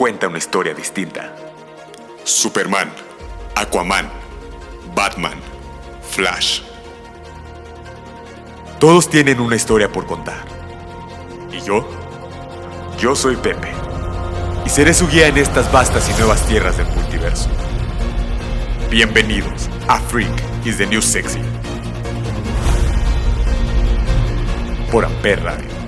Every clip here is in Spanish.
cuenta una historia distinta. Superman, Aquaman, Batman, Flash. Todos tienen una historia por contar. ¿Y yo? Yo soy Pepe. Y seré su guía en estas vastas y nuevas tierras del multiverso. Bienvenidos a Freak is the New Sexy. Por Amper Radio.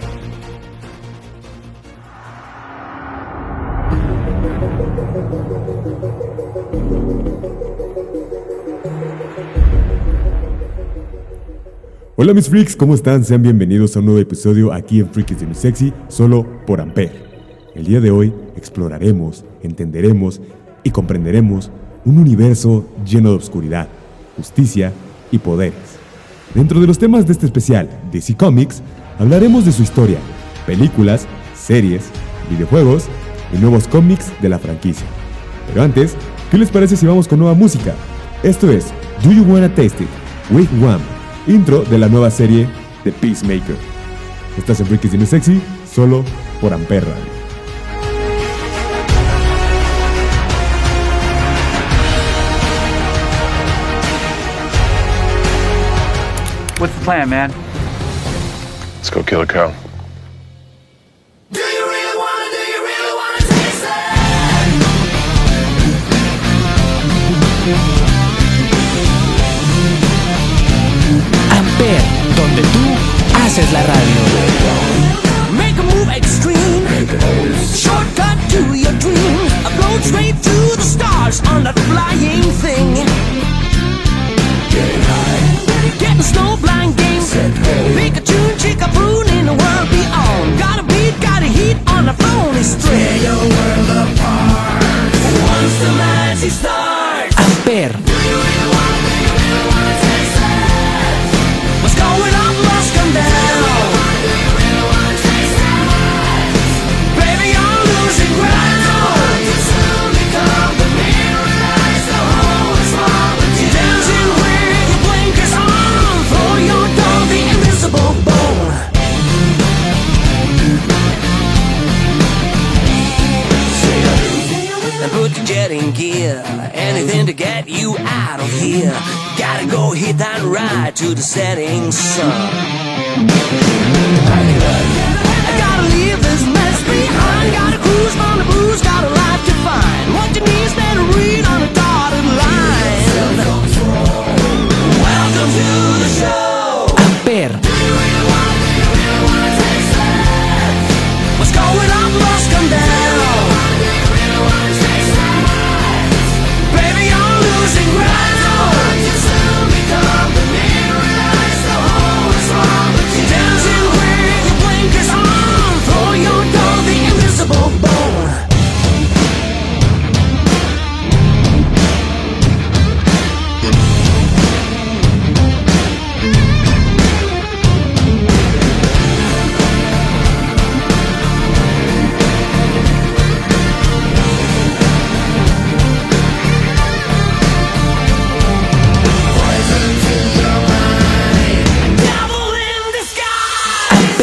Hola mis freaks, ¿cómo están? Sean bienvenidos a un nuevo episodio aquí en Freaks de Mi Sexy, solo por Ampere. El día de hoy exploraremos, entenderemos y comprenderemos un universo lleno de oscuridad, justicia y poderes. Dentro de los temas de este especial, DC Comics, hablaremos de su historia, películas, series, videojuegos y nuevos cómics de la franquicia. Pero antes, ¿qué les parece si vamos con nueva música? Esto es Do You Wanna Taste It? With One intro de la nueva serie The Peacemaker. Estás en Freaky Cine Sexy, solo por Amper Radio. What's the plan, man? Let's go kill a cow. Haces la radio. Make a move extreme. Shortcut to your dream. Float straight through the stars on that flying thing. Get the snow blind game. Pick a tune, chick a boon in the world beyond. Got a beat, got a heat on the phony string. Tear your world apart. Once the magic starts. Amper, Gotta go hit that ride to the setting sun. I gotta leave this mess behind. Gotta cruise on the blues, got a life to find. What you need is better read on a dotted line. Welcome to the show. Amper,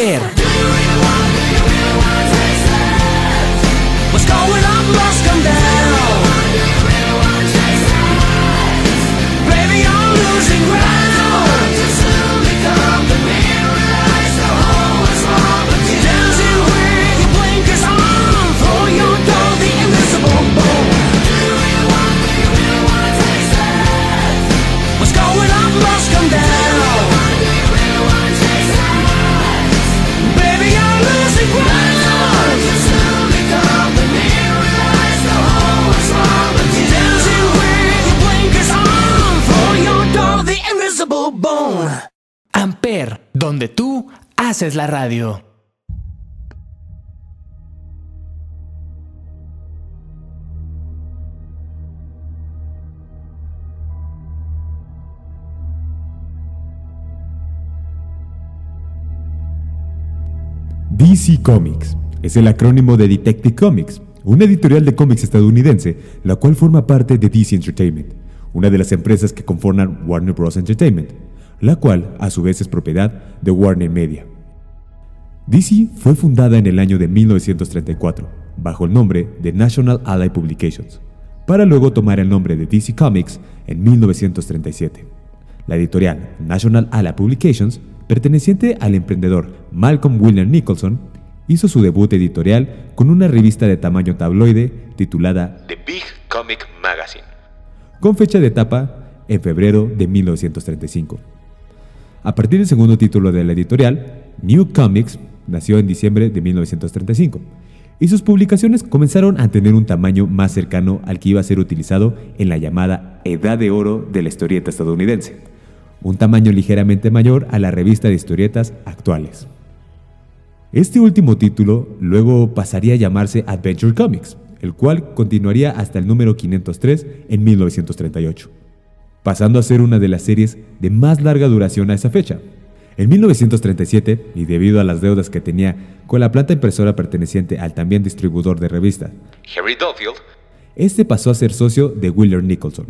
fair. Do you really want, that? What's going up must come down. Do you really want, that? Baby, I'm losing ground. donde tú haces la radio. DC Comics es el acrónimo de Detective Comics, una editorial de cómics estadounidense, la cual forma parte de DC Entertainment, una de las empresas que conforman Warner Bros. Entertainment la cual a su vez es propiedad de Warner Media. DC fue fundada en el año de 1934, bajo el nombre de National Ally Publications, para luego tomar el nombre de DC Comics en 1937. La editorial National Ally Publications, perteneciente al emprendedor Malcolm William Nicholson, hizo su debut editorial con una revista de tamaño tabloide titulada The Big Comic Magazine, con fecha de tapa en febrero de 1935. A partir del segundo título de la editorial, New Comics nació en diciembre de 1935 y sus publicaciones comenzaron a tener un tamaño más cercano al que iba a ser utilizado en la llamada Edad de Oro de la historieta estadounidense, un tamaño ligeramente mayor a la revista de historietas actuales. Este último título luego pasaría a llamarse Adventure Comics, el cual continuaría hasta el número 503 en 1938, pasando a ser una de las series de más larga duración a esa fecha. En 1937, y debido a las deudas que tenía con la planta impresora perteneciente al también distribuidor de revista, Harry Duffield, este pasó a ser socio de Willard Nicholson,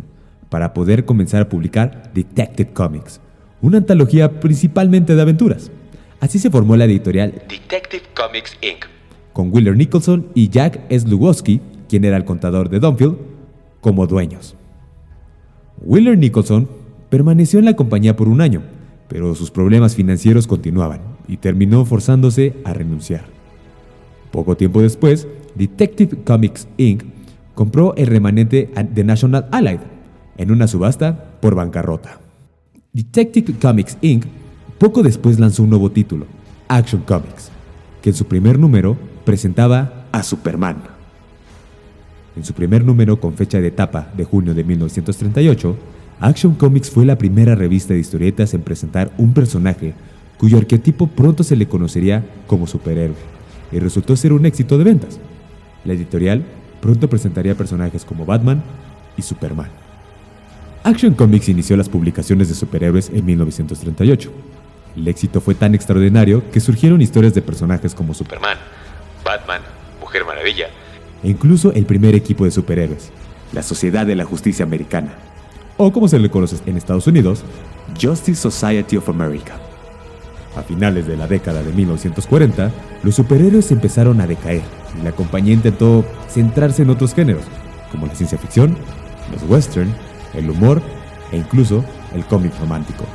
para poder comenzar a publicar Detective Comics, una antología principalmente de aventuras. Así se formó la editorial Detective Comics Inc., con Willard Nicholson y Jack Slugowski, quien era el contador de Dunfield, como dueños. Willard Nicholson permaneció en la compañía por un año, pero sus problemas financieros continuaban y terminó forzándose a renunciar. Poco tiempo después, Detective Comics Inc. compró el remanente de National Allied en una subasta por bancarrota. Detective Comics Inc poco después lanzó un nuevo título, Action Comics, que en su primer número presentaba a Superman. En su primer número con fecha de etapa de junio de 1938, Action Comics fue la primera revista de historietas en presentar un personaje cuyo arquetipo pronto se le conocería como superhéroe, y resultó ser un éxito de ventas. La editorial pronto presentaría personajes como Batman y Superman. Action Comics inició las publicaciones de superhéroes en 1938 el éxito fue tan extraordinario que surgieron historias de personajes como Superman, Batman, Mujer Maravilla e incluso el primer equipo de superhéroes, la Sociedad de la Justicia Americana, o como se le conoce en Estados Unidos, Justice Society of America. A finales de la década de 1940, los superhéroes empezaron a decaer y la compañía intentó centrarse en otros géneros, como la ciencia ficción, los western, el humor e incluso el cómic romántico.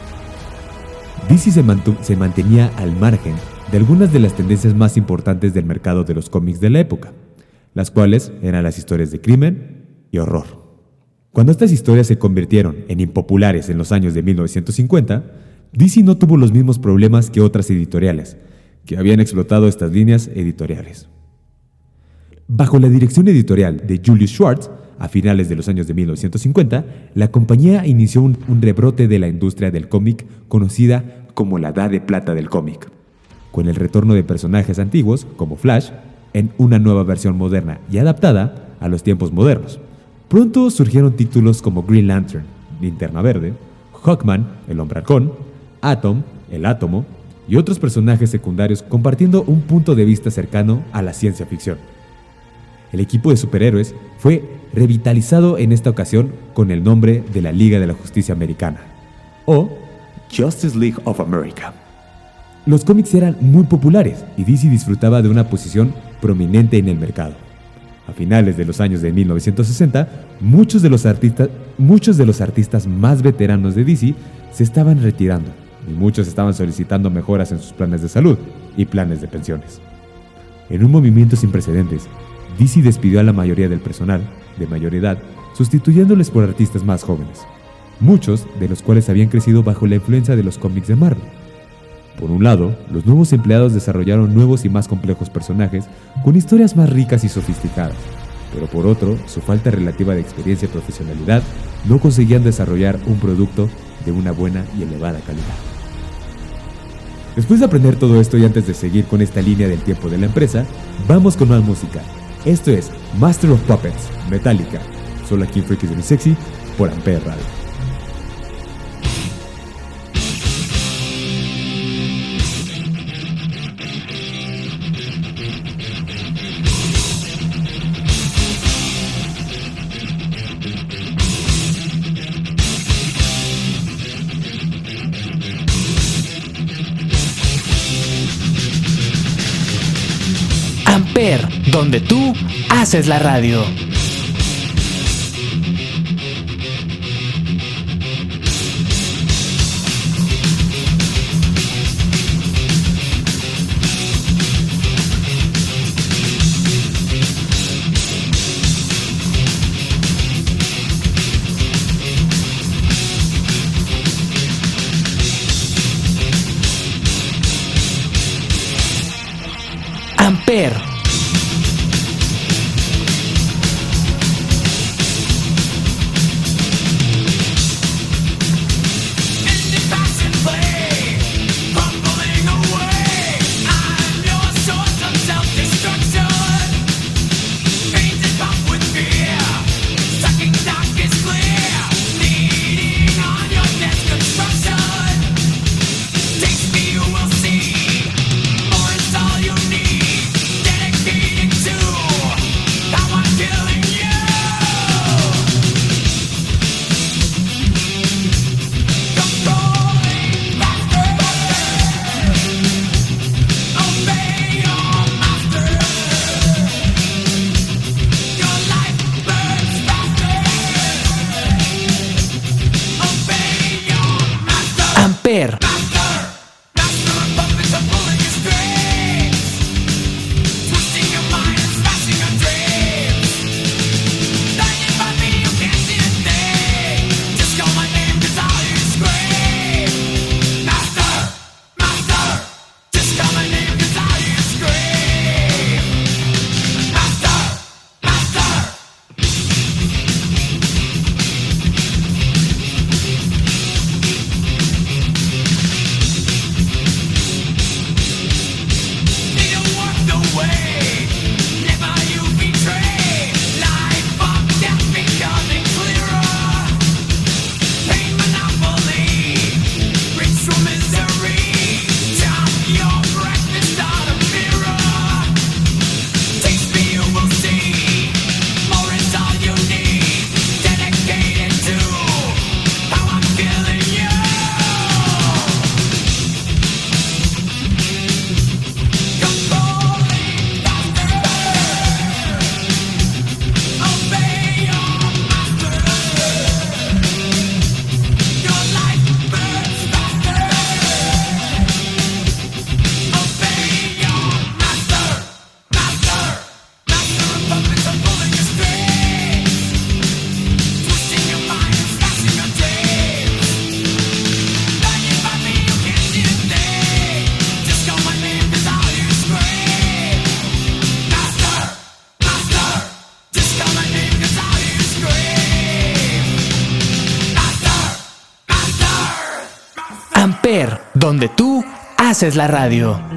DC se, mantenía al margen de algunas de las tendencias más importantes del mercado de los cómics de la época, las cuales eran las historias de crimen y horror. Cuando estas historias se convirtieron en impopulares en los años de 1950, DC no tuvo los mismos problemas que otras editoriales, que habían explotado estas líneas editoriales. Bajo la dirección editorial de Julius Schwartz, a finales de los años de 1950, la compañía inició un, rebrote de la industria del cómic conocida como la Edad de Plata del cómic, con el retorno de personajes antiguos como Flash en una nueva versión moderna y adaptada a los tiempos modernos. Pronto surgieron títulos como Green Lantern, Linterna Verde, Hawkman, el Hombre Halcón, Atom, el Átomo y otros personajes secundarios compartiendo un punto de vista cercano a la ciencia ficción. El equipo de superhéroes fue revitalizado en esta ocasión con el nombre de la Liga de la Justicia Americana, o Justice League of America. Los cómics eran muy populares y DC disfrutaba de una posición prominente en el mercado. A finales de los años de 1960, muchos de los artistas, muchos de los artistas más veteranos de DC se estaban retirando y muchos estaban solicitando mejoras en sus planes de salud y planes de pensiones. En un movimiento sin precedentes, DC despidió a la mayoría del personal, de mayor edad, sustituyéndoles por artistas más jóvenes, muchos de los cuales habían crecido bajo la influencia de los cómics de Marvel. Por un lado, los nuevos empleados desarrollaron nuevos y más complejos personajes con historias más ricas y sofisticadas, pero por otro, su falta relativa de experiencia y profesionalidad no conseguían desarrollar un producto de una buena y elevada calidad. Después de aprender todo esto y antes de seguir con esta línea del tiempo de la empresa, vamos con más música. Esto es Master of Puppets, Metallica, solo aquí en Freaky Sexy por Ampere Radio. Amper, donde tú haces la radio. Amper. Haces la radio.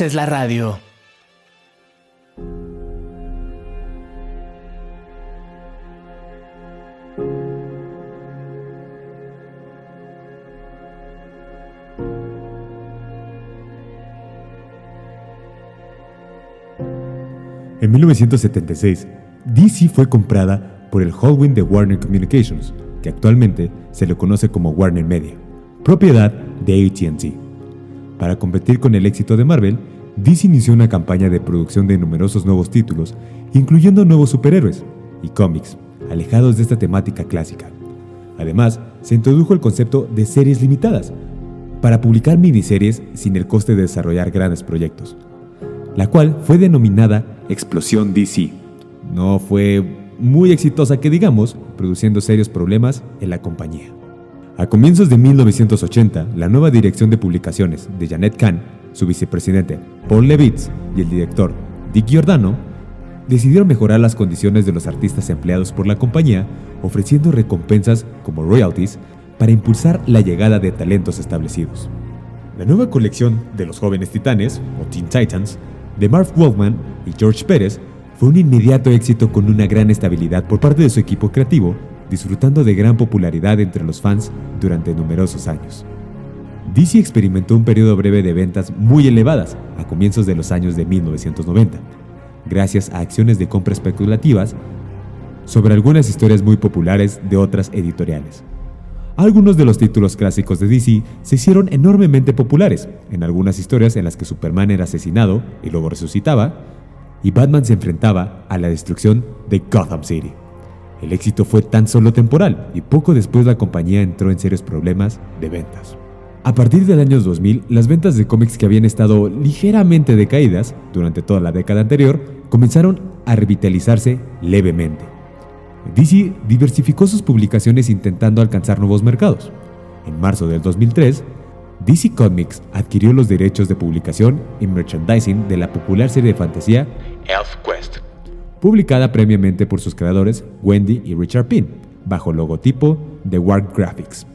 Haces la radio. En 1976, DC fue comprada por el holding de Warner Communications, que actualmente se le conoce como Warner Media, propiedad de ATT. Para competir con el éxito de Marvel, DC inició una campaña de producción de numerosos nuevos títulos, incluyendo nuevos superhéroes y cómics, alejados de esta temática clásica. Además, se introdujo el concepto de series limitadas, para publicar miniseries sin el coste de desarrollar grandes proyectos, la cual fue denominada Explosión DC. No fue muy exitosa que digamos, produciendo serios problemas en la compañía. A comienzos de 1980, la nueva dirección de publicaciones de Janet Kahn, su vicepresidente Paul Levitz y el director Dick Giordano decidieron mejorar las condiciones de los artistas empleados por la compañía, ofreciendo recompensas como royalties para impulsar la llegada de talentos establecidos. La nueva colección de los jóvenes titanes, o Teen Titans, de Marv Wolfman y George Pérez fue un inmediato éxito con una gran estabilidad por parte de su equipo creativo, disfrutando de gran popularidad entre los fans durante numerosos años. DC experimentó un periodo breve de ventas muy elevadas a comienzos de los años de 1990, gracias a acciones de compra especulativas sobre algunas historias muy populares de otras editoriales. Algunos de los títulos clásicos de DC se hicieron enormemente populares, en algunas historias en las que Superman era asesinado y luego resucitaba, y Batman se enfrentaba a la destrucción de Gotham City. El éxito fue tan solo temporal y poco después la compañía entró en serios problemas de ventas. A partir del año 2000, las ventas de cómics que habían estado ligeramente decaídas durante toda la década anterior comenzaron a revitalizarse levemente. DC diversificó sus publicaciones intentando alcanzar nuevos mercados. En marzo del 2003, DC Comics adquirió los derechos de publicación y merchandising de la popular serie de fantasía ElfQuest, publicada previamente por sus creadores Wendy y Richard Pinn, bajo el logotipo de Warp Graphics.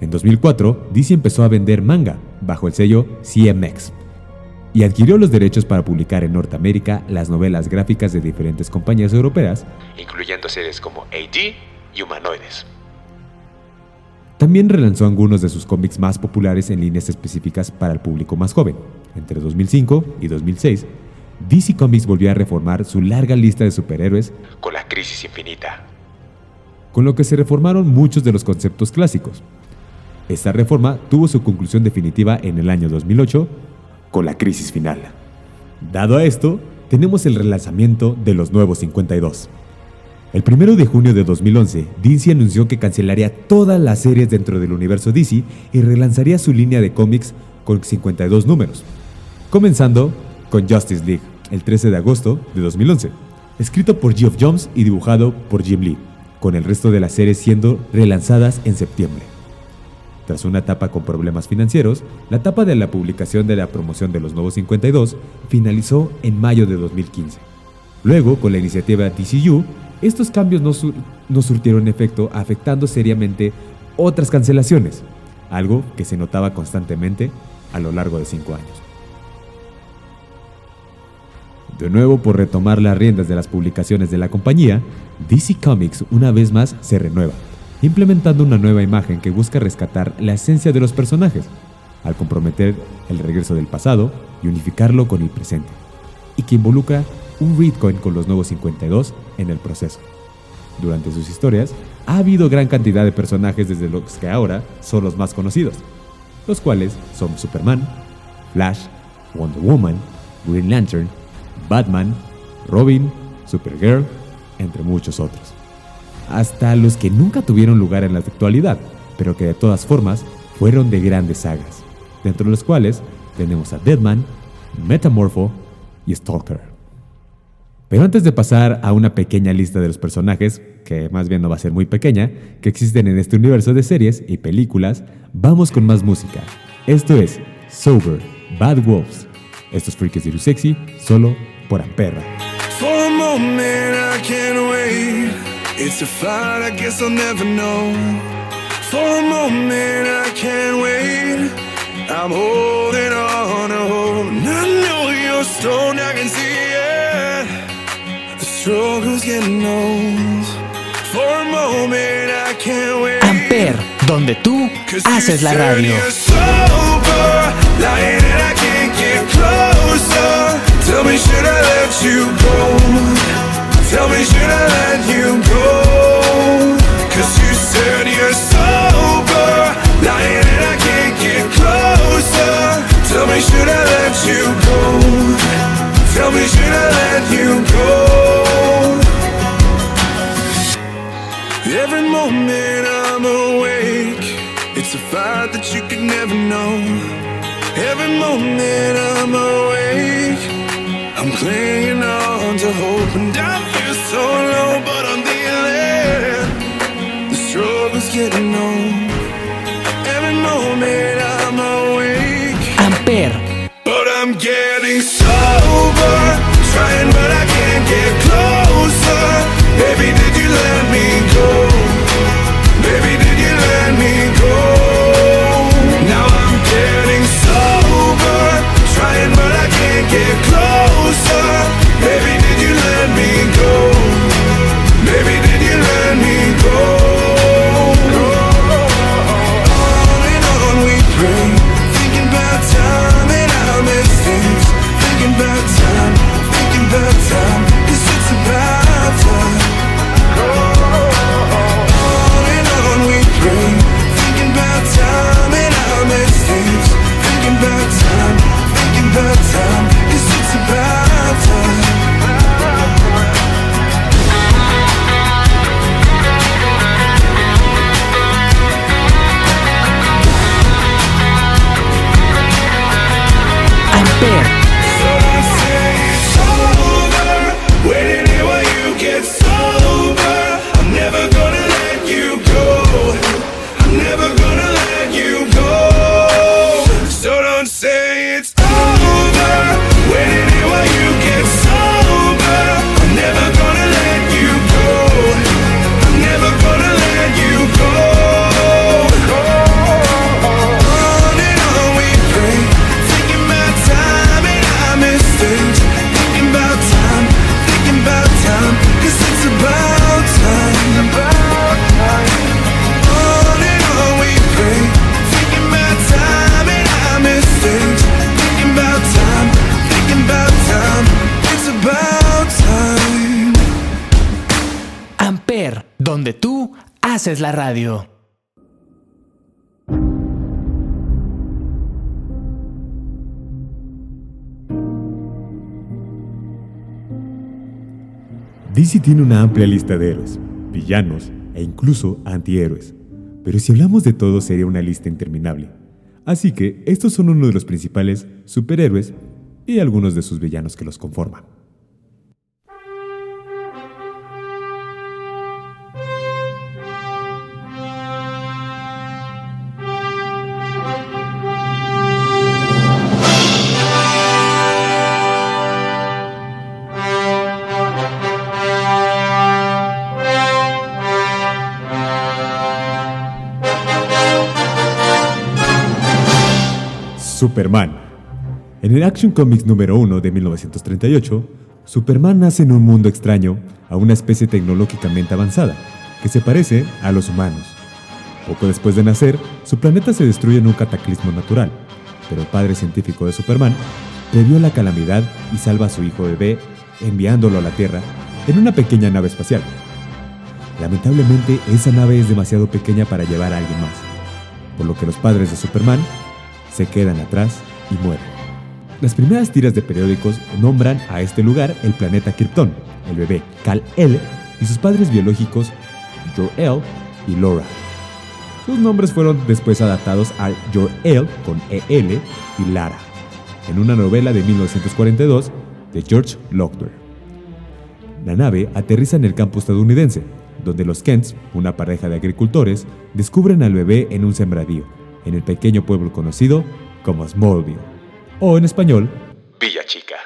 En 2004, DC empezó a vender manga bajo el sello CMX, y adquirió los derechos para publicar en Norteamérica las novelas gráficas de diferentes compañías europeas, incluyendo series como AD y Humanoides. También relanzó algunos de sus cómics más populares en líneas específicas para el público más joven. Entre 2005 y 2006, DC Comics volvió a reformar su larga lista de superhéroes con la Crisis Infinita, con lo que se reformaron muchos de los conceptos clásicos. Esta reforma tuvo su conclusión definitiva en el año 2008 con la crisis final. Dado a esto, tenemos el relanzamiento de los nuevos 52. El 1 de junio de 2011, DC anunció que cancelaría todas las series dentro del universo DC y relanzaría su línea de cómics con 52 números, comenzando con Justice League el 13 de agosto de 2011, escrito por Geoff Jones y dibujado por Jim Lee, con el resto de las series siendo relanzadas en septiembre. Tras una etapa con problemas financieros, la etapa de la publicación de la promoción de los nuevos 52 finalizó en mayo de 2015. Luego, con la iniciativa DCU, estos cambios no, no surtieron efecto, afectando seriamente otras cancelaciones, algo que se notaba constantemente a lo largo de cinco años. De nuevo, por retomar las riendas de las publicaciones de la compañía, DC Comics una vez más se renueva implementando una nueva imagen que busca rescatar la esencia de los personajes, al comprometer el regreso del pasado y unificarlo con el presente, y que involucra un Readcoin con los nuevos 52 en el proceso. Durante sus historias, ha habido gran cantidad de personajes desde los que ahora son los más conocidos, los cuales son Superman, Flash, Wonder Woman, Green Lantern, Batman, Robin, Supergirl, entre muchos otros hasta los que nunca tuvieron lugar en la actualidad, pero que de todas formas fueron de grandes sagas, dentro de los cuales tenemos a Deadman, Metamorpho y Stalker. Pero antes de pasar a una pequeña lista de los personajes, que más bien no va a ser muy pequeña, que existen en este universo de series y películas, vamos con más música. Esto es Sober, Bad Wolves. Estos freaks de Sexy, solo por Amperra. It's a fight I guess I'll never know. For a moment I can't wait. I'm holding on to hope. And I know you're stoned, I can see it. The struggle's getting old. For a moment, I can't wait. Amper, donde tú haces la radio. Tell me, should I let you go? Tell me, should I let you go? Cause you said you're sober, lying and I can't get closer. Tell me, should I let you go? Tell me, should I let you go? Every moment I'm awake, it's a fight that you could never know. Every moment I'm awake, clinging on to hope, and I feel so low, but I'm dealing. The struggle's getting old. Every moment I'm awake. Amper, But I'm getting sober, trying but I can't get closer. Baby, DC tiene una amplia lista de héroes, villanos e incluso antihéroes. Pero si hablamos de todos sería una lista interminable. Así que estos son uno de los principales superhéroes y algunos de sus villanos que los conforman. Superman. En el Action Comics número 1 de 1938, Superman nace en un mundo extraño a una especie tecnológicamente avanzada, que se parece a los humanos. Poco después de nacer, su planeta se destruye en un cataclismo natural, pero el padre científico de Superman previó la calamidad y salva a su hijo bebé enviándolo a la Tierra en una pequeña nave espacial. Lamentablemente, esa nave es demasiado pequeña para llevar a alguien más, por lo que los padres de Superman se quedan atrás y mueren. Las primeras tiras de periódicos nombran a este lugar el planeta Krypton, el bebé Kal-El y sus padres biológicos Jor-El y Laura. Sus nombres fueron después adaptados al Jor-El con EL y Lara, en una novela de 1942 de George Lockyer. La nave aterriza en el campo estadounidense, donde los Kents, una pareja de agricultores, descubren al bebé en un sembradío, en el pequeño pueblo conocido como Smallville, o en español, Villa Chica.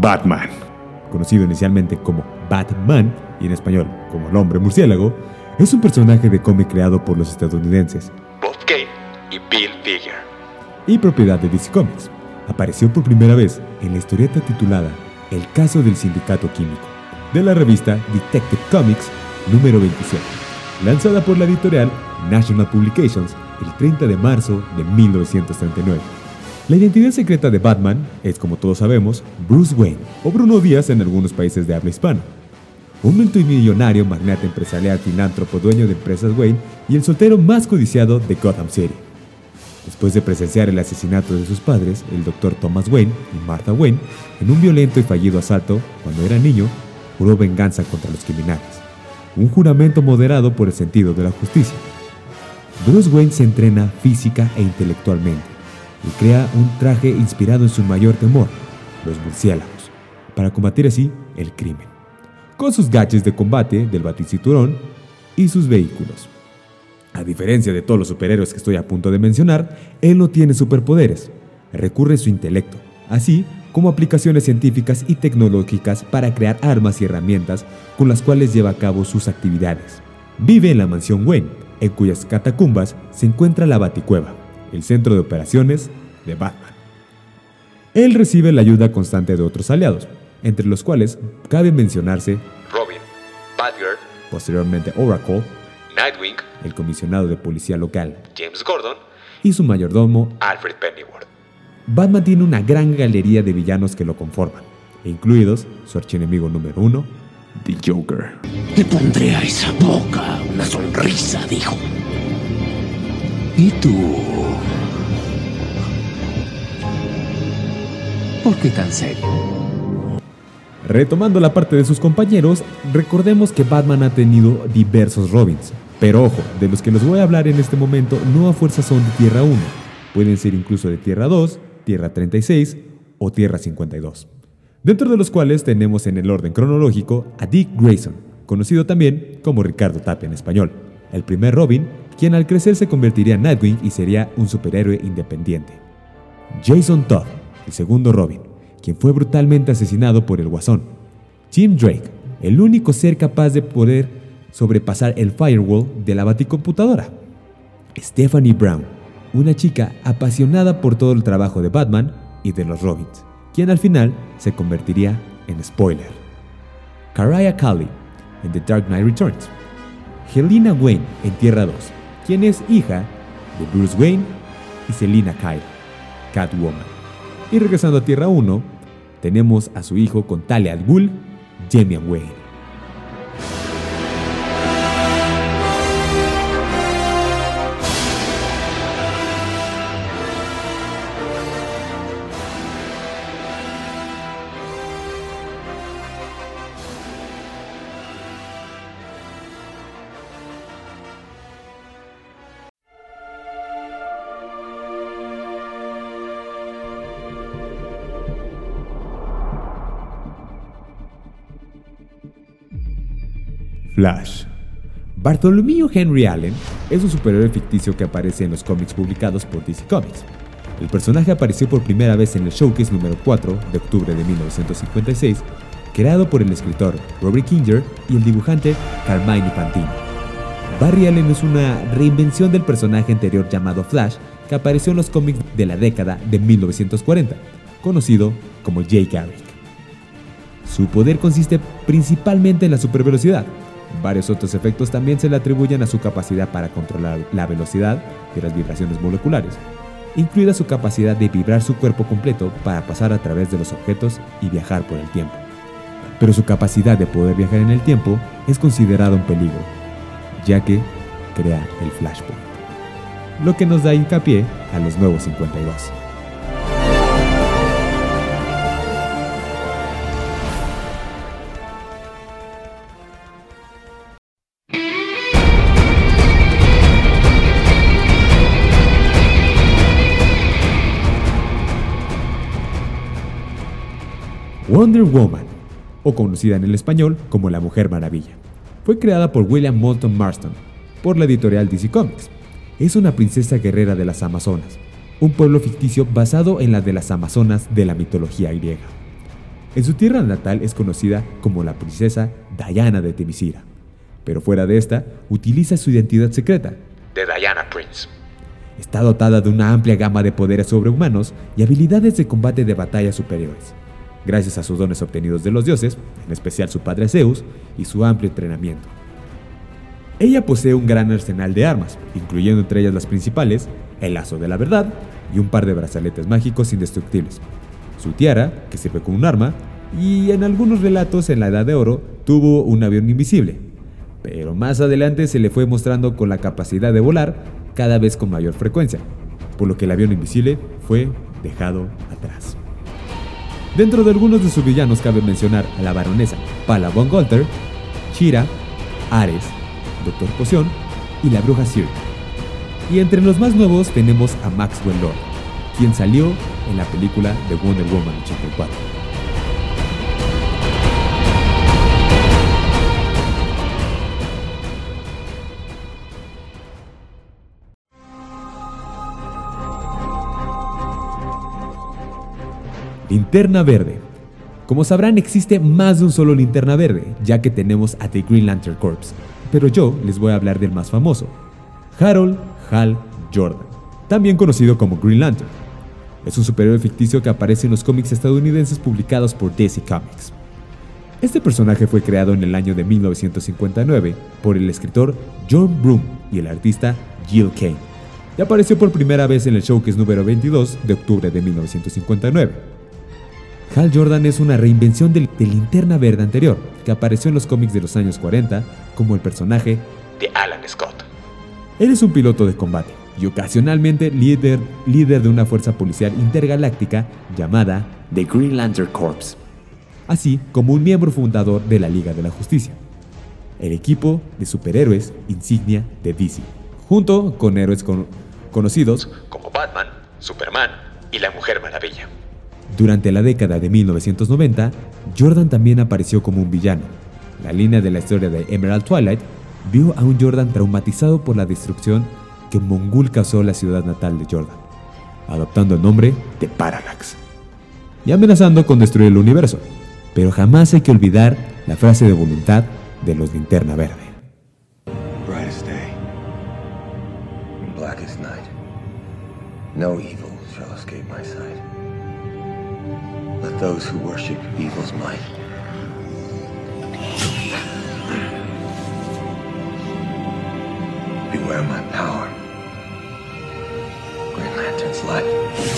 Batman. Conocido inicialmente como Batman y en español como el hombre murciélago, es un personaje de cómic creado por los estadounidenses Bob Kane y Bill Finger. y propiedad de DC Comics. Apareció por primera vez en la historieta titulada El caso del sindicato químico, de la revista Detective Comics número 27, lanzada por la editorial National Publications el 30 de marzo de 1939. La identidad secreta de Batman es, como todos sabemos, Bruce Wayne, o Bruno Díaz en algunos países de habla hispana. Un multimillonario magnate empresarial filántropo dueño de empresas Wayne y el soltero más codiciado de Gotham City. Después de presenciar el asesinato de sus padres, el Dr. Thomas Wayne y Martha Wayne, en un violento y fallido asalto cuando era niño, juró venganza contra los criminales. Un juramento moderado por el sentido de la justicia. Bruce Wayne se entrena física e intelectualmente y crea un traje inspirado en su mayor temor, los murciélagos, para combatir así el crimen. Con sus gadgets de combate del baticinturón y sus vehículos. A diferencia de todos los superhéroes que estoy a punto de mencionar, él no tiene superpoderes. Recurre a su intelecto, así como aplicaciones científicas y tecnológicas para crear armas y herramientas con las cuales lleva a cabo sus actividades. Vive en la mansión Wayne, en cuyas catacumbas se encuentra la Baticueva, el centro de operaciones de Batman. Él recibe la ayuda constante de otros aliados, entre los cuales cabe mencionarse Robin, Batgirl, posteriormente Oracle, Nightwing, el comisionado de policía local, James Gordon, y su mayordomo. Alfred Pennyworth. Batman tiene una gran galería de villanos que lo conforman, incluidos su archienemigo número uno, The Joker. Le pondré a esa boca una sonrisa, dijo. ¿Y tú? ¿Por qué tan serio? Retomando la parte de sus compañeros, recordemos que Batman ha tenido diversos Robins. Pero ojo, de los que les voy a hablar en este momento no a fuerza son de Tierra 1. Pueden ser incluso de Tierra 2, Tierra 36 o Tierra 52. Dentro de los cuales tenemos en el orden cronológico a Dick Grayson, conocido también como Ricardo Tapia en español, el primer Robin, quien al crecer se convertiría en Nightwing y sería un superhéroe independiente. Jason Todd, el segundo Robin, quien fue brutalmente asesinado por el Guasón. Jim Drake, el único ser capaz de poder sobrepasar el firewall de la baticomputadora. Stephanie Brown, una chica apasionada por todo el trabajo de Batman y de los Robins, quien al final se convertiría en spoiler. Karaya Kali en The Dark Knight Returns. Helena Wayne en Tierra 2, quien es hija de Bruce Wayne y Selina Kyle, Catwoman. Y regresando a Tierra 1, tenemos a su hijo con Talia al Ghul, Wayne. Flash. Bartholomew Henry Allen es un superhéroe ficticio que aparece en los cómics publicados por DC Comics. El personaje apareció por primera vez en el Showcase número 4 de octubre de 1956, creado por el escritor Robert Kinger y el dibujante Carmine Fantini. Barry Allen es una reinvención del personaje anterior llamado Flash que apareció en los cómics de la década de 1940, conocido como Jay Garrick. Su poder consiste principalmente en la supervelocidad. Varios otros efectos también se le atribuyen a su capacidad para controlar la velocidad y las vibraciones moleculares, incluida su capacidad de vibrar su cuerpo completo para pasar a través de los objetos y viajar por el tiempo. Pero su capacidad de poder viajar en el tiempo es considerada un peligro, ya que crea el Flashpoint, lo que nos da hincapié a los nuevos 52. Wonder Woman, o conocida en el español como La Mujer Maravilla, fue creada por William Moulton Marston por la editorial DC Comics. Es una princesa guerrera de las Amazonas, un pueblo ficticio basado en la de las Amazonas de la mitología griega. En su tierra natal es conocida como la princesa Diana de Temisira, pero fuera de esta utiliza su identidad secreta, De Diana Prince. Está dotada de una amplia gama de poderes sobrehumanos y habilidades de combate de batalla superiores, gracias a sus dones obtenidos de los dioses, en especial su padre Zeus, y su amplio entrenamiento. Ella posee un gran arsenal de armas, incluyendo entre ellas las principales, el lazo de la verdad y un par de brazaletes mágicos indestructibles, su tiara, que sirve como un arma, y en algunos relatos en la Edad de Oro tuvo un avión invisible, pero más adelante se le fue mostrando con la capacidad de volar cada vez con mayor frecuencia, por lo que el avión invisible fue dejado atrás. Dentro de algunos de sus villanos cabe mencionar a la baronesa Pala von Golter, Shira, Ares, Doctor Poción y la bruja Siri. Y entre los más nuevos tenemos a Maxwell Lord, quien salió en la película de Wonder Woman 84. Linterna Verde. Como sabrán, existe más de un solo linterna verde, ya que tenemos a The Green Lantern Corps, pero yo les voy a hablar del más famoso, Harold Hal Jordan, también conocido como Green Lantern. Es un superhéroe ficticio que aparece en los cómics estadounidenses publicados por DC Comics. Este personaje fue creado en el año de 1959 por el escritor John Broome y el artista Jill Kane, y apareció por primera vez en el showcase número 22 de octubre de 1959. Hal Jordan es una reinvención del, de Linterna Verde anterior, que apareció en los cómics de los años 40 como el personaje De Alan Scott. él es un piloto de combate y ocasionalmente líder, líder de una fuerza policial intergaláctica llamada The Green Lantern Corps. así como un miembro fundador de la Liga de la Justicia, el equipo de superhéroes insignia de DC, junto con héroes con- conocidos Como Batman, Superman y la Mujer Maravilla. Durante la década de 1990, Jordan también apareció como un villano. La línea de la historia de Emerald Twilight vio a un Jordan traumatizado por la destrucción que Mongul causó la ciudad natal de Jordan, adoptando el nombre de Parallax y amenazando con destruir el universo. Pero jamás hay que olvidar la frase de voluntad de los Linterna Verde. Those who worship evil's might beware my power. Green Lantern's light.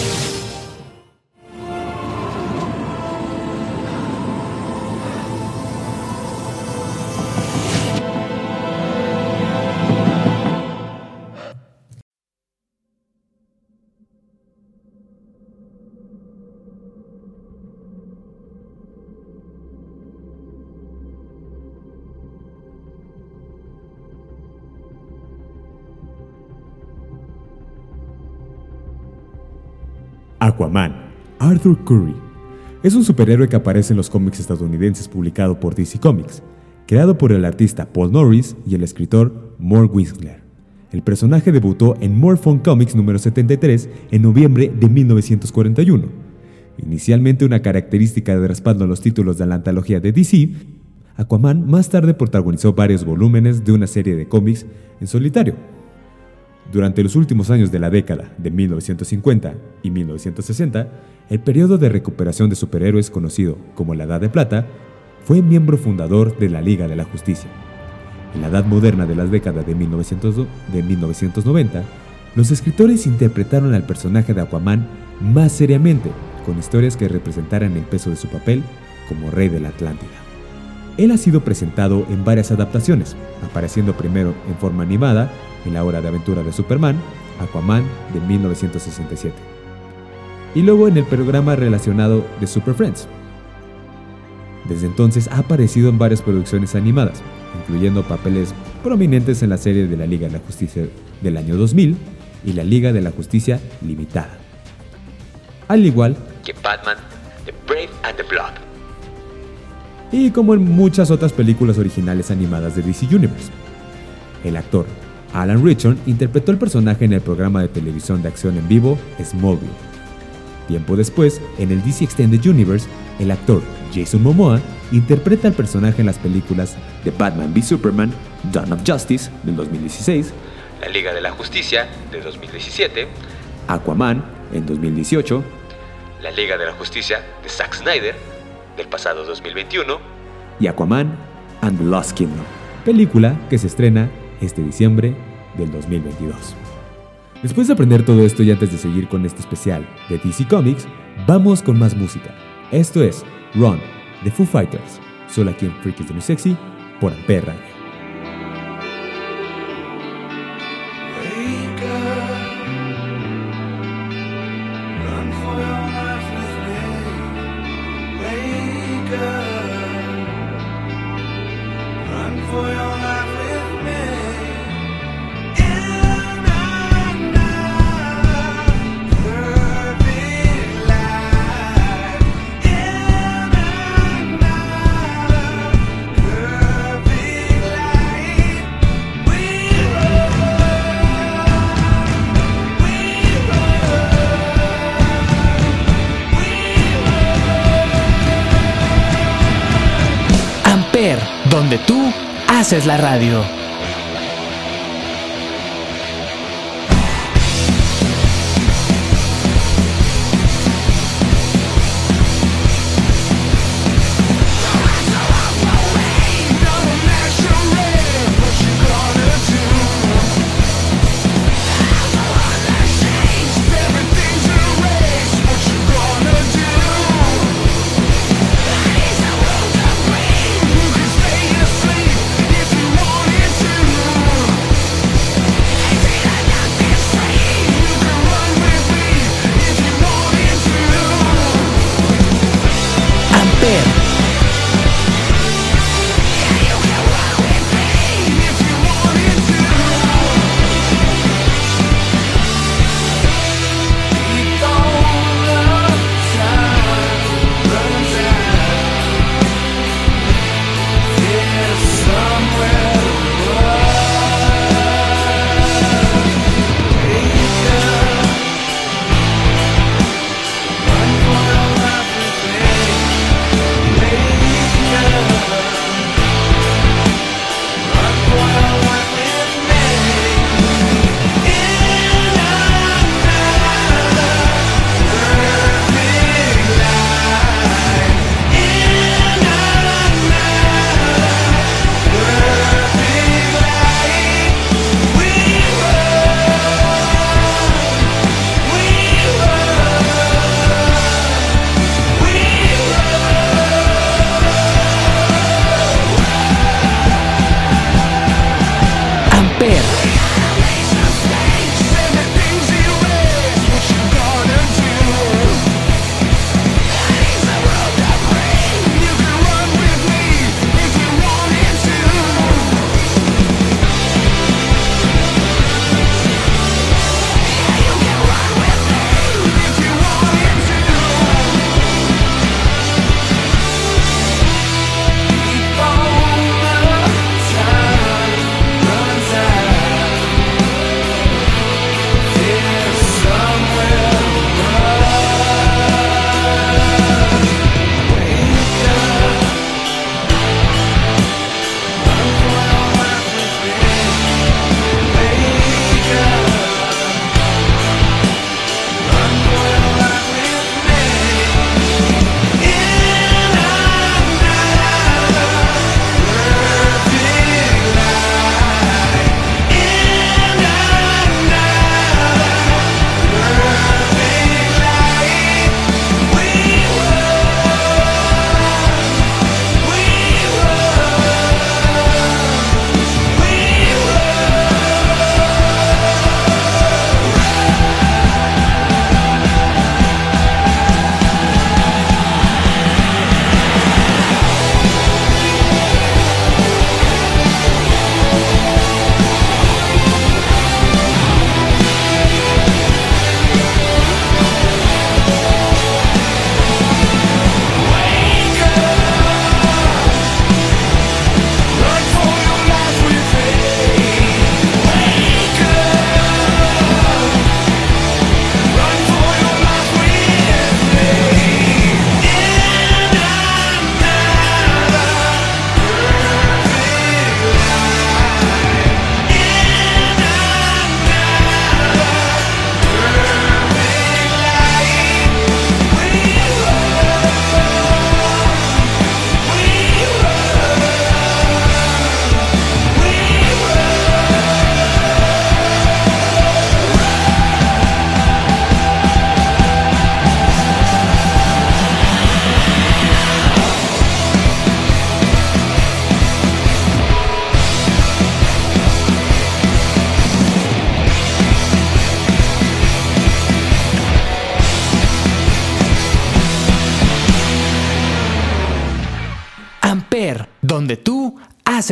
Arthur Curry. Es un superhéroe que aparece en los cómics estadounidenses publicado por DC Comics, creado por el artista Paul Norris y el escritor Moore Winsler. El personaje debutó en More Fun Comics número 73 en noviembre de 1941. Inicialmente una característica de respaldo a los títulos de la antología de DC, Aquaman más tarde protagonizó varios volúmenes de una serie de cómics en solitario, durante los últimos años de la década de 1950 y 1960, el periodo de recuperación de superhéroes conocido como la Edad de Plata fue miembro fundador de la Liga de la Justicia. En la Edad Moderna de las décadas de, 1900 de 1990, los escritores interpretaron al personaje de Aquaman más seriamente, con historias que representaran el peso de su papel como rey de la Atlántida. Él ha sido presentado en varias adaptaciones, apareciendo primero en forma animada en la hora de aventura de Superman, Aquaman de 1967, y luego en el programa relacionado de Super Friends. Desde entonces ha aparecido en varias producciones animadas, incluyendo papeles prominentes en la serie de la Liga de la Justicia del año 2000 y la Liga de la Justicia Limitada. Al igual Que Batman, The Brave and the Blood. y como en muchas otras películas originales animadas de DC Universe. El actor Alan Richard interpretó el personaje en el programa de televisión de acción en vivo Smallville. Tiempo después, en el DC Extended Universe, el actor Jason Momoa interpreta al personaje en las películas de Batman v Superman, Dawn of Justice del 2016, La Liga de la Justicia de 2017, Aquaman en 2018, La Liga de la Justicia de Zack Snyder del pasado 2021 y Aquaman and the Lost Kingdom, película que se estrena este diciembre del 2022. Después de aprender todo esto y antes de seguir con este especial de DC Comics, vamos con más música. Esto es Run de Foo Fighters, solo aquí en Freakies de Muy Sexy por Ampere haces la radio.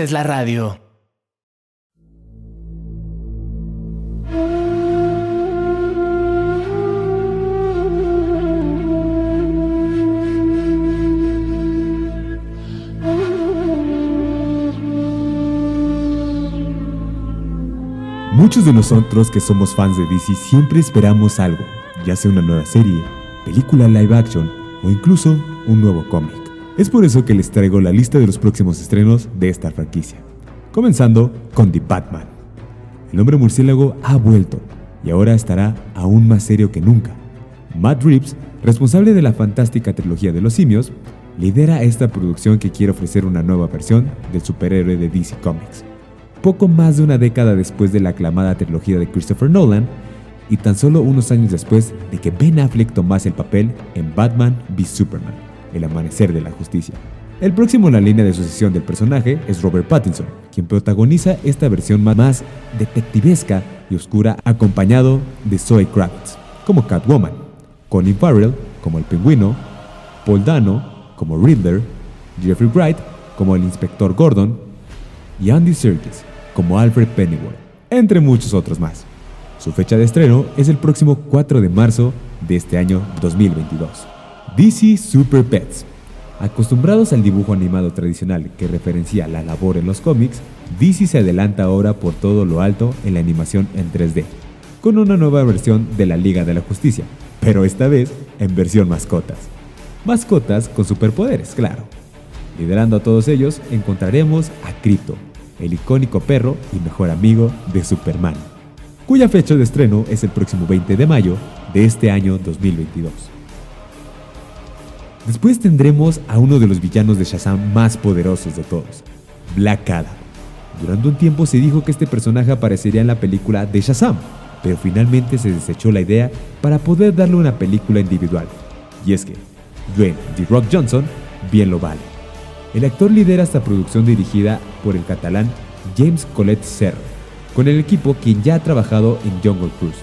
Haces la radio. Muchos de nosotros que somos fans de DC siempre esperamos algo, ya sea una nueva serie, película live action o incluso un nuevo cómic. Es por eso que les traigo la lista de los próximos estrenos de esta franquicia. Comenzando con The Batman. El hombre murciélago ha vuelto y ahora estará aún más serio que nunca. Matt Reeves, responsable de la fantástica trilogía de los simios, lidera esta producción que quiere ofrecer una nueva versión del superhéroe de DC Comics. Poco más de una década después de la aclamada trilogía de Christopher Nolan y tan solo unos años después de que Ben Affleck tomase el papel en Batman v Superman, El Amanecer de la Justicia. El próximo en la línea de sucesión del personaje es Robert Pattinson, quien protagoniza esta versión más detectivesca y oscura acompañado de Zoe Kravitz como Catwoman, Colin Farrell como el pingüino, Paul Dano como Riddler, Jeffrey Wright como el inspector Gordon y Andy Serkis como Alfred Pennyworth, entre muchos otros más. Su fecha de estreno es el próximo 4 de marzo de este año 2022. DC Super Pets. Acostumbrados al dibujo animado tradicional que referencia la labor en los cómics, DC se adelanta ahora por todo lo alto en la animación en 3D, con una nueva versión de la Liga de la Justicia, pero esta vez en versión mascotas. Mascotas con superpoderes, claro. Liderando a todos ellos encontraremos a Crypto, el icónico perro y mejor amigo de Superman, cuya fecha de estreno es el próximo 20 de mayo de este año 2022. Después tendremos a uno de los villanos de Shazam más poderosos de todos, Black Adam. Durante un tiempo se dijo que este personaje aparecería en la película de Shazam, pero finalmente se desechó la idea para poder darle una película individual. Y es que Dwayne The Rock Johnson bien lo vale. El actor lidera esta producción dirigida por el catalán James Colette Serra, con el equipo quien ya ha trabajado en Jungle Cruise,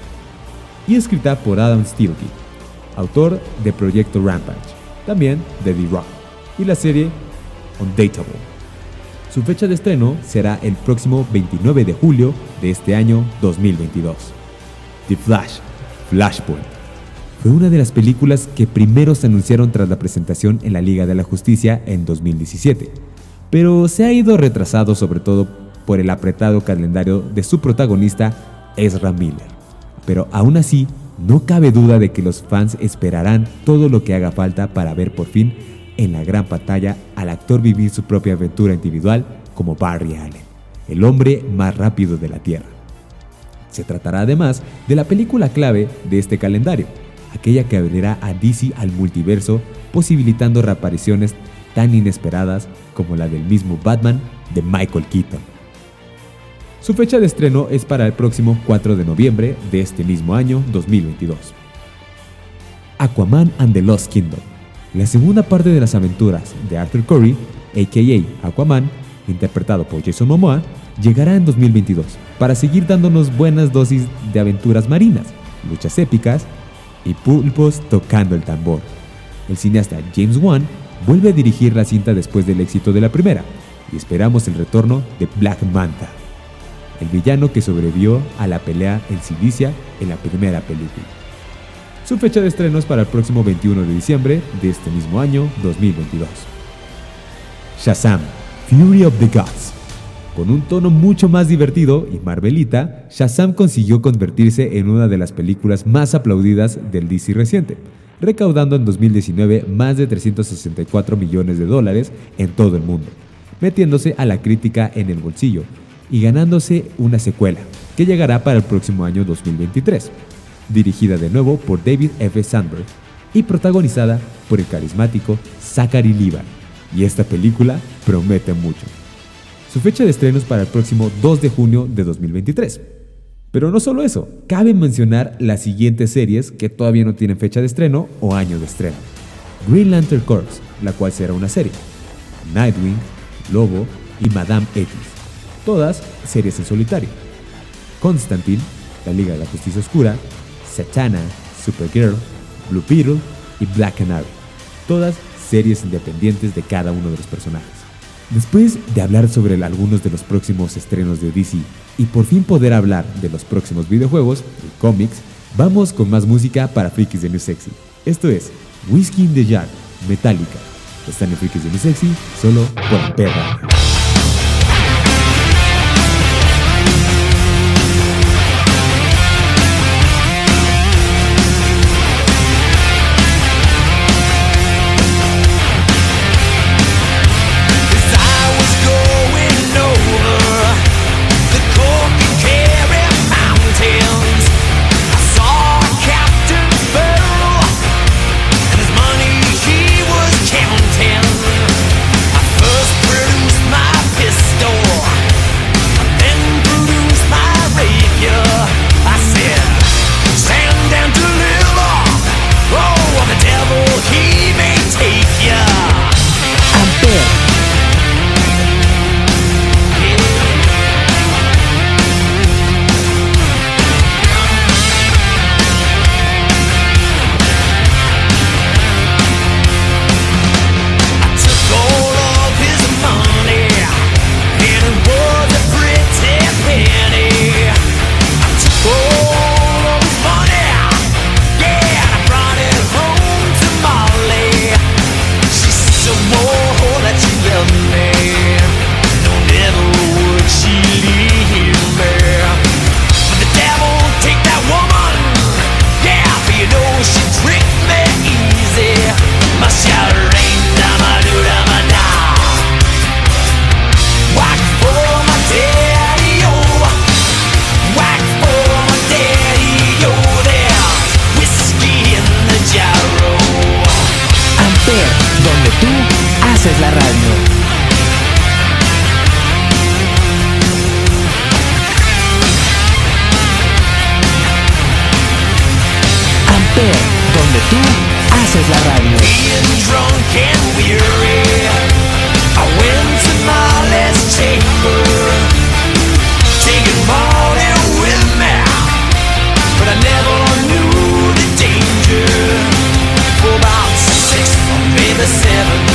y escrita por Adam Steelke, autor de Proyecto Rampage, también de The Rock, y la serie Undateable. Su fecha de estreno será el próximo 29 de julio de este año 2022. The Flash, Flashpoint. Fue una de las películas que primero se anunciaron tras la presentación en la Liga de la Justicia en 2017, pero se ha ido retrasado sobre todo por el apretado calendario de su protagonista Ezra Miller. Pero aún así, no cabe duda de que los fans esperarán todo lo que haga falta para ver por fin en la gran pantalla al actor vivir su propia aventura individual como Barry Allen, el hombre más rápido de la Tierra. Se tratará además de la película clave de este calendario, aquella que abrirá a DC al multiverso, posibilitando reapariciones tan inesperadas como la del mismo Batman de Michael Keaton. Su fecha de estreno es para el próximo 4 de noviembre de este mismo año 2022. Aquaman and the Lost Kingdom. La segunda parte de las aventuras de Arthur Curry, a.k.a. Aquaman, interpretado por Jason Momoa, llegará en 2022 para seguir dándonos buenas dosis de aventuras marinas, luchas épicas y pulpos tocando el tambor. El cineasta James Wan vuelve a dirigir la cinta después del éxito de la primera y esperamos el retorno de Black Manta, el villano que sobrevivió a la pelea en Silicia en la primera película. Su fecha de estreno es para el próximo 21 de diciembre de este mismo año 2022. Shazam, Fury of the Gods. Con un tono mucho más divertido y marvelita, Shazam consiguió convertirse en una de las películas más aplaudidas del DC reciente, recaudando en 2019 más de 364 millones de dólares en todo el mundo, metiéndose a la crítica en el bolsillo y ganándose una secuela, que llegará para el próximo año 2023, dirigida de nuevo por David F. Sandberg y protagonizada por el carismático Zachary Levi. Y esta película promete mucho. Su fecha de estreno es para el próximo 2 de junio de 2023. Pero no solo eso, cabe mencionar las siguientes series que todavía no tienen fecha de estreno o año de estreno. Green Lantern Corps, la cual será una serie. Nightwing, Lobo y Madame X, todas series en solitario. Constantine, la Liga de la Justicia Oscura, Satana, Supergirl, Blue Beetle y Black Canary, todas series independientes de cada uno de los personajes. Después de hablar sobre algunos de los próximos estrenos de DC y por fin poder hablar de los próximos videojuegos y cómics, vamos con más música para Frikis de New Sexy. Esto es Whiskey in the Jar, Metallica. Están en Frikis de New Sexy solo por Ampere tú haces la radio. Donde tú haces la radio. seven.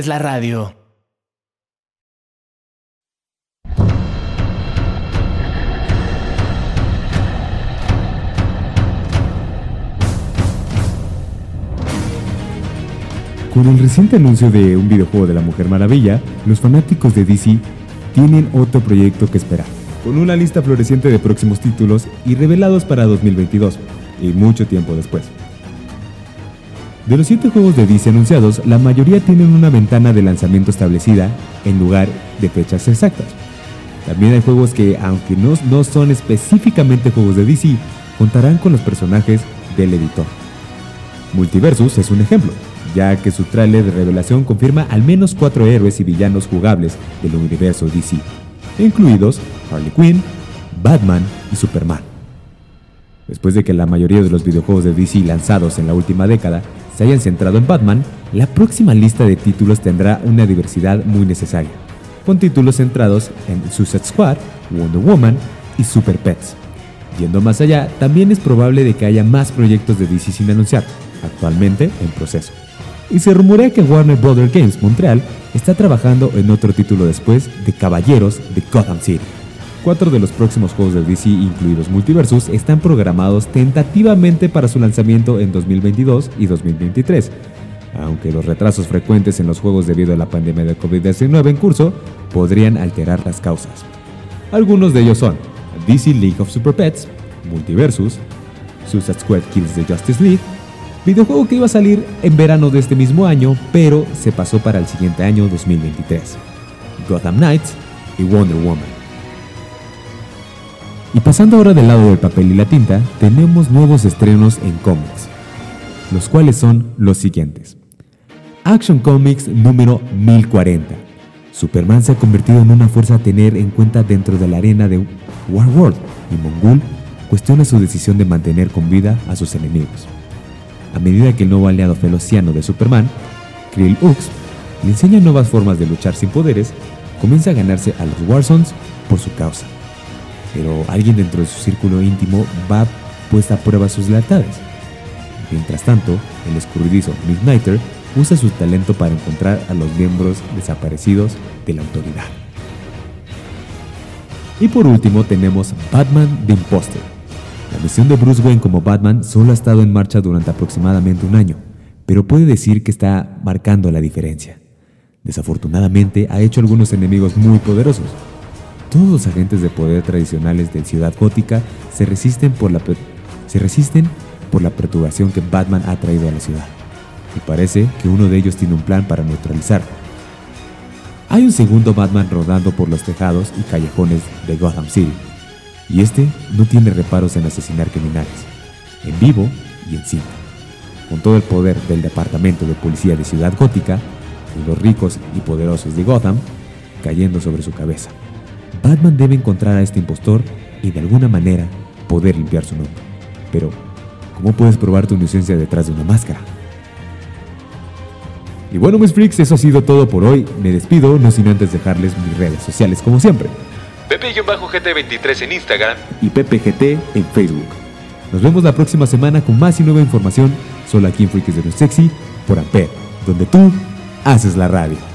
Haces la radio. Con el reciente anuncio de un videojuego de la Mujer Maravilla, los fanáticos de DC tienen otro proyecto que esperar, con una lista floreciente de próximos títulos y revelados para 2022 y mucho tiempo después. De los 7 juegos de DC anunciados, la mayoría tienen una ventana de lanzamiento establecida en lugar de fechas exactas. También hay juegos que, aunque no, no son específicamente juegos de DC, contarán con los personajes del editor. Multiversus es un ejemplo, ya que su tráiler de revelación confirma al menos cuatro héroes y villanos jugables del universo DC, incluidos Harley Quinn, Batman y Superman. Después de que la mayoría de los videojuegos de DC lanzados en la última década se hayan centrado en Batman, la próxima lista de títulos tendrá una diversidad muy necesaria, con títulos centrados en Suicide Squad, Wonder Woman y Super Pets. Yendo más allá, también es probable de que haya más proyectos de DC sin anunciar, actualmente en proceso y se rumorea que Warner Bros. Games Montreal está trabajando en otro título después de Caballeros de Gotham City. Cuatro de los próximos juegos de DC, incluidos Multiversus, están programados tentativamente para su lanzamiento en 2022 y 2023, aunque los retrasos frecuentes en los juegos debido a la pandemia de COVID-19 en curso podrían alterar las causas. Algunos de ellos son DC League of Super Pets, Multiversus, Suicide Squad Kills the Justice League, videojuego que iba a salir en verano de este mismo año, pero se pasó para el siguiente año 2023. Gotham Knights y Wonder Woman. Y pasando ahora del lado del papel y la tinta, tenemos nuevos estrenos en cómics, los cuales son los siguientes. Action Comics número 1040. Superman se ha convertido en una fuerza a tener en cuenta dentro de la arena de Warworld y Mongul cuestiona su decisión de mantener con vida a sus enemigos. A medida que el nuevo aliado felociano de Superman, Krill Ux, le enseña nuevas formas de luchar sin poderes, comienza a ganarse a los Warsons por su causa. Pero alguien dentro de su círculo íntimo va puesta a prueba sus lealtades. Mientras tanto, el escurridizo Midnighter usa su talento para encontrar a los miembros desaparecidos de la autoridad. Y por último tenemos Batman The Imposter, la misión de Bruce Wayne como Batman solo ha estado en marcha durante aproximadamente un año, pero puede decir que está marcando la diferencia. Desafortunadamente ha hecho algunos enemigos muy poderosos. Todos los agentes de poder tradicionales de Ciudad Gótica se resisten por la, se resisten por la perturbación que Batman ha traído a la ciudad. Y parece que uno de ellos tiene un plan para neutralizarlo. Hay un segundo Batman rodando por los tejados y callejones de Gotham City, y este no tiene reparos en asesinar criminales, en vivo y en cinta. Con todo el poder del Departamento de Policía de Ciudad Gótica y los ricos y poderosos de Gotham cayendo sobre su cabeza, Batman debe encontrar a este impostor y de alguna manera poder limpiar su nombre. Pero, ¿cómo puedes probar tu inocencia detrás de una máscara? Y bueno, mis freaks, eso ha sido todo por hoy. Me despido, no sin antes dejarles mis redes sociales como siempre. Pepe-GT23 en Instagram y PepeGT en Facebook. Nos vemos la próxima semana con más y nueva información solo aquí en Freaks de lo Sexy por Ampere, donde tú haces la radio.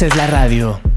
Haces la radio.